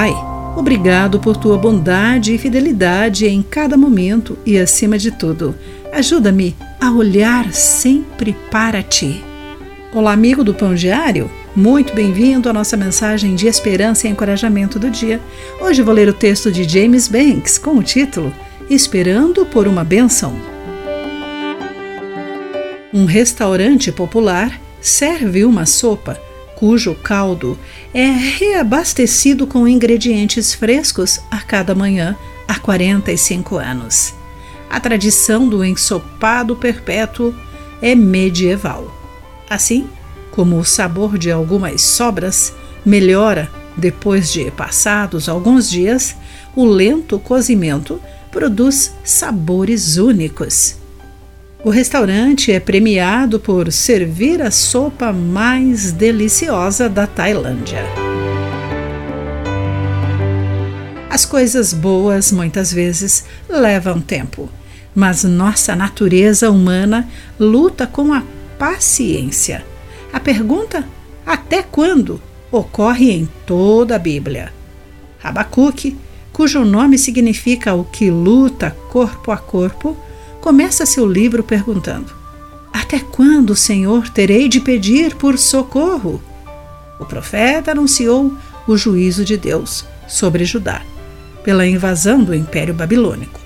Pai, obrigado por tua bondade e fidelidade em cada momento e, acima de tudo, ajuda-me a olhar sempre para ti. Olá, amigo do Pão Diário. Muito bem-vindo à nossa mensagem de esperança e encorajamento do dia. Hoje vou ler o texto de James Banks com o título Esperando por uma Bênção. Um restaurante popular serve uma sopa cujo caldo é reabastecido com ingredientes frescos a cada manhã há 45 anos. A tradição do ensopado perpétuo é medieval. Assim como o sabor de algumas sobras melhora depois de passados alguns dias, o lento cozimento produz sabores únicos. O restaurante é premiado por servir a sopa mais deliciosa da Tailândia. As coisas boas muitas vezes levam tempo, mas nossa natureza humana luta com a paciência. A pergunta até quando ocorre em toda a Bíblia. Abacuque, cujo nome significa o que luta corpo a corpo, começa seu livro perguntando: Até quando, Senhor, terei de pedir por socorro? O profeta anunciou o juízo de Deus sobre Judá pela invasão do Império Babilônico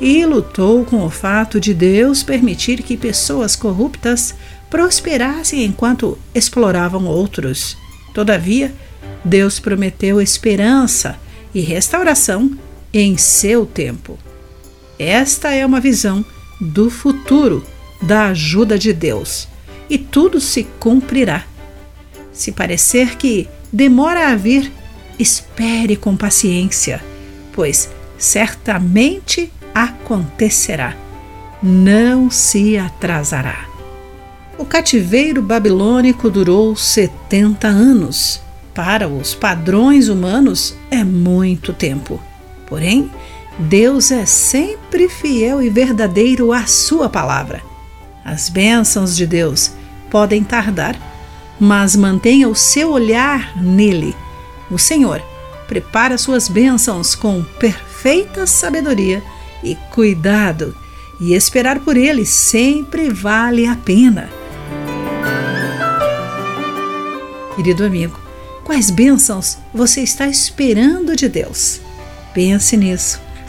e lutou com o fato de Deus permitir que pessoas corruptas prosperassem enquanto exploravam outros. Todavia, Deus prometeu esperança e restauração em seu tempo. Esta é uma visão do futuro da ajuda de Deus e tudo se cumprirá. Se parecer que demora a vir, espere com paciência, pois certamente acontecerá. Não se atrasará. O cativeiro babilônico durou 70 anos. Para os padrões humanos, é muito tempo. Porém, Deus é sempre fiel e verdadeiro à Sua palavra. As bênçãos de Deus podem tardar, mas mantenha o seu olhar nele. O Senhor prepara suas bênçãos com perfeita sabedoria e cuidado, e esperar por ele sempre vale a pena. Querido amigo, quais bênçãos você está esperando de Deus? Pense nisso